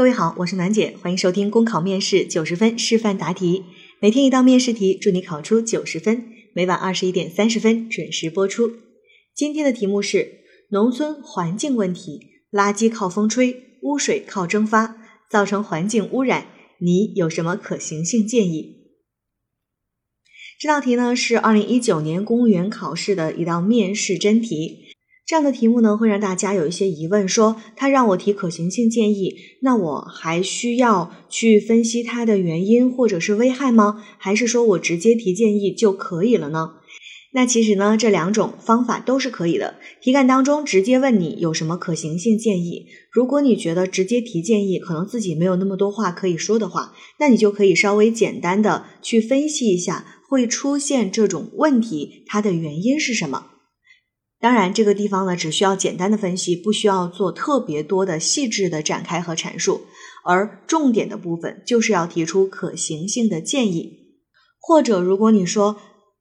各位好，我是暖姐，欢迎收听公考面试九十分示范答题，每天一道面试题，祝你考出九十分。每晚二十一点三十分准时播出。今天的题目是农村环境问题：垃圾靠风吹，污水靠蒸发，造成环境污染，你有什么可行性建议？这道题呢是二零一九年公务员考试的一道面试真题。这样的题目呢，会让大家有一些疑问，说他让我提可行性建议，那我还需要去分析它的原因或者是危害吗？还是说我直接提建议就可以了呢？那其实呢，这两种方法都是可以的。题干当中直接问你有什么可行性建议，如果你觉得直接提建议可能自己没有那么多话可以说的话，那你就可以稍微简单的去分析一下会出现这种问题它的原因是什么。当然，这个地方呢，只需要简单的分析，不需要做特别多的细致的展开和阐述。而重点的部分就是要提出可行性的建议，或者如果你说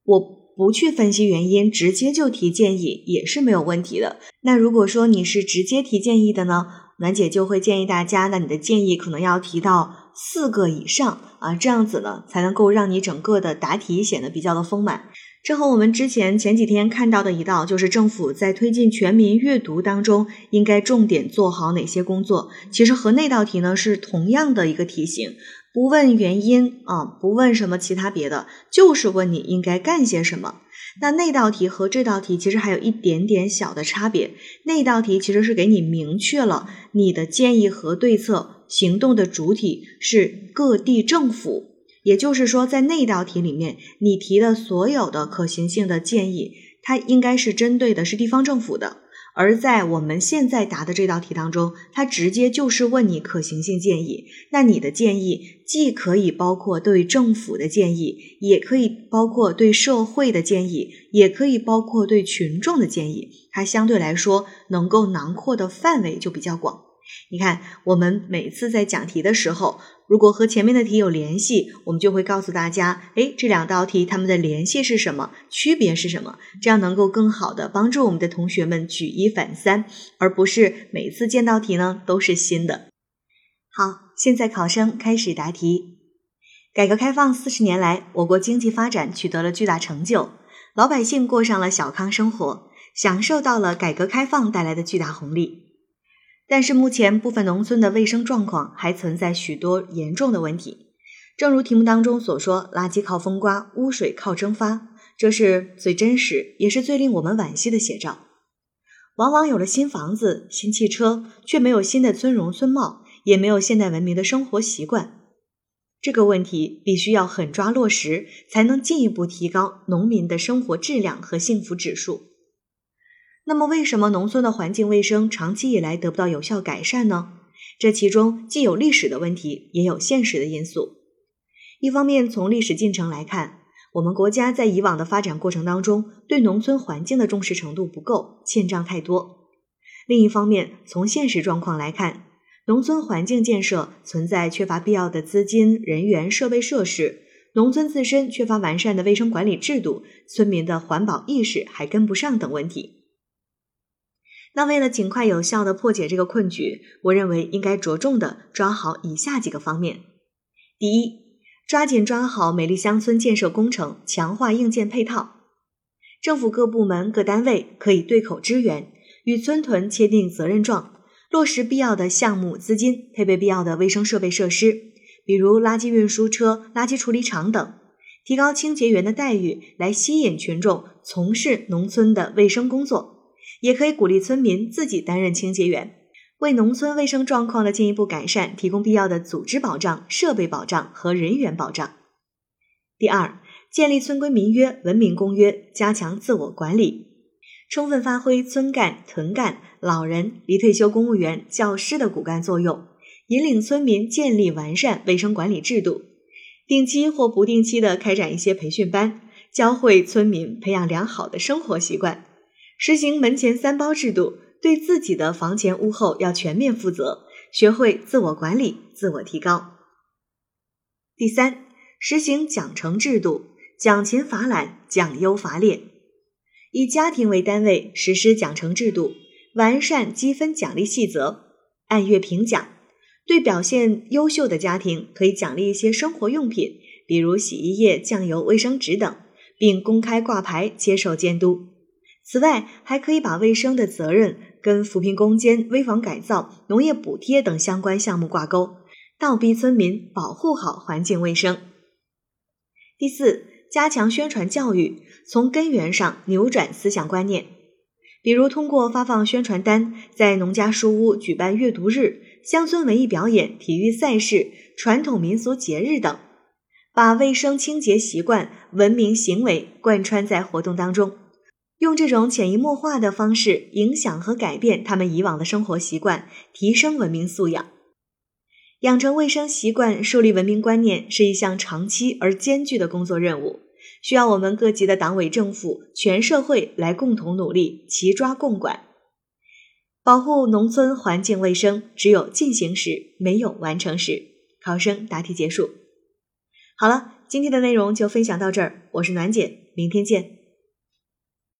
我不去分析原因，直接就提建议也是没有问题的。那如果说你是直接提建议的呢，暖姐就会建议大家，那你的建议可能要提到四个以上啊，这样子呢，才能够让你整个的答题显得比较的丰满。这和我们之前前几天看到的一道，就是政府在推进全民阅读当中，应该重点做好哪些工作。其实和那道题呢是同样的一个题型，不问原因啊，不问什么其他别的，就是问你应该干些什么。那那道题和这道题其实还有一点点小的差别。那道题其实是给你明确了你的建议和对策行动的主体是各地政府。也就是说，在那道题里面，你提的所有的可行性的建议，它应该是针对的是地方政府的；而在我们现在答的这道题当中，它直接就是问你可行性建议。那你的建议既可以包括对政府的建议，也可以包括对社会的建议，也可以包括对群众的建议。它相对来说能够囊括的范围就比较广。你看，我们每次在讲题的时候，如果和前面的题有联系，我们就会告诉大家，哎，这两道题它们的联系是什么，区别是什么，这样能够更好的帮助我们的同学们举一反三，而不是每次见到题呢都是新的。好，现在考生开始答题。改革开放四十年来，我国经济发展取得了巨大成就，老百姓过上了小康生活，享受到了改革开放带来的巨大红利。但是目前部分农村的卫生状况还存在许多严重的问题，正如题目当中所说，垃圾靠风刮，污水靠蒸发，这是最真实也是最令我们惋惜的写照。往往有了新房子、新汽车，却没有新的村容村貌，也没有现代文明的生活习惯。这个问题必须要狠抓落实，才能进一步提高农民的生活质量和幸福指数。那么，为什么农村的环境卫生长期以来得不到有效改善呢？这其中既有历史的问题，也有现实的因素。一方面，从历史进程来看，我们国家在以往的发展过程当中，对农村环境的重视程度不够，欠账太多。另一方面，从现实状况来看，农村环境建设存在缺乏必要的资金、人员、设备设施，农村自身缺乏完善的卫生管理制度，村民的环保意识还跟不上等问题。那为了尽快有效的破解这个困局，我认为应该着重的抓好以下几个方面：第一，抓紧抓好美丽乡村建设工程，强化硬件配套。政府各部门各单位可以对口支援，与村屯签订责任状，落实必要的项目资金，配备必要的卫生设备设施，比如垃圾运输车、垃圾处理厂等，提高清洁员的待遇，来吸引群众从事农村的卫生工作。也可以鼓励村民自己担任清洁员，为农村卫生状况的进一步改善提供必要的组织保障、设备保障和人员保障。第二，建立村规民约、文明公约，加强自我管理，充分发挥村干、屯干、老人、离退休公务员、教师的骨干作用，引领村民建立完善卫生管理制度，定期或不定期的开展一些培训班，教会村民培养良好的生活习惯。实行门前三包制度，对自己的房前屋后要全面负责，学会自我管理、自我提高。第三，实行奖惩制度，奖勤罚懒，奖优罚劣，以家庭为单位实施奖惩制度，完善积分奖励细则，按月评奖，对表现优秀的家庭，可以奖励一些生活用品，比如洗衣液、酱油、卫生纸等，并公开挂牌接受监督。此外，还可以把卫生的责任跟扶贫攻坚、危房改造、农业补贴等相关项目挂钩，倒逼村民保护好环境卫生。第四，加强宣传教育，从根源上扭转思想观念，比如通过发放宣传单，在农家书屋举办阅读日。乡村文艺表演、体育赛事、传统民俗节日等，把卫生清洁习惯、文明行为贯穿在活动当中，用这种潜移默化的方式影响和改变他们以往的生活习惯，提升文明素养。养成卫生习惯、树立文明观念是一项长期而艰巨的工作任务，需要我们各级的党委政府、全社会来共同努力，齐抓共管。保护农村环境卫生，只有进行时，没有完成时。考生答题结束。好了，今天的内容就分享到这儿，我是暖姐，明天见。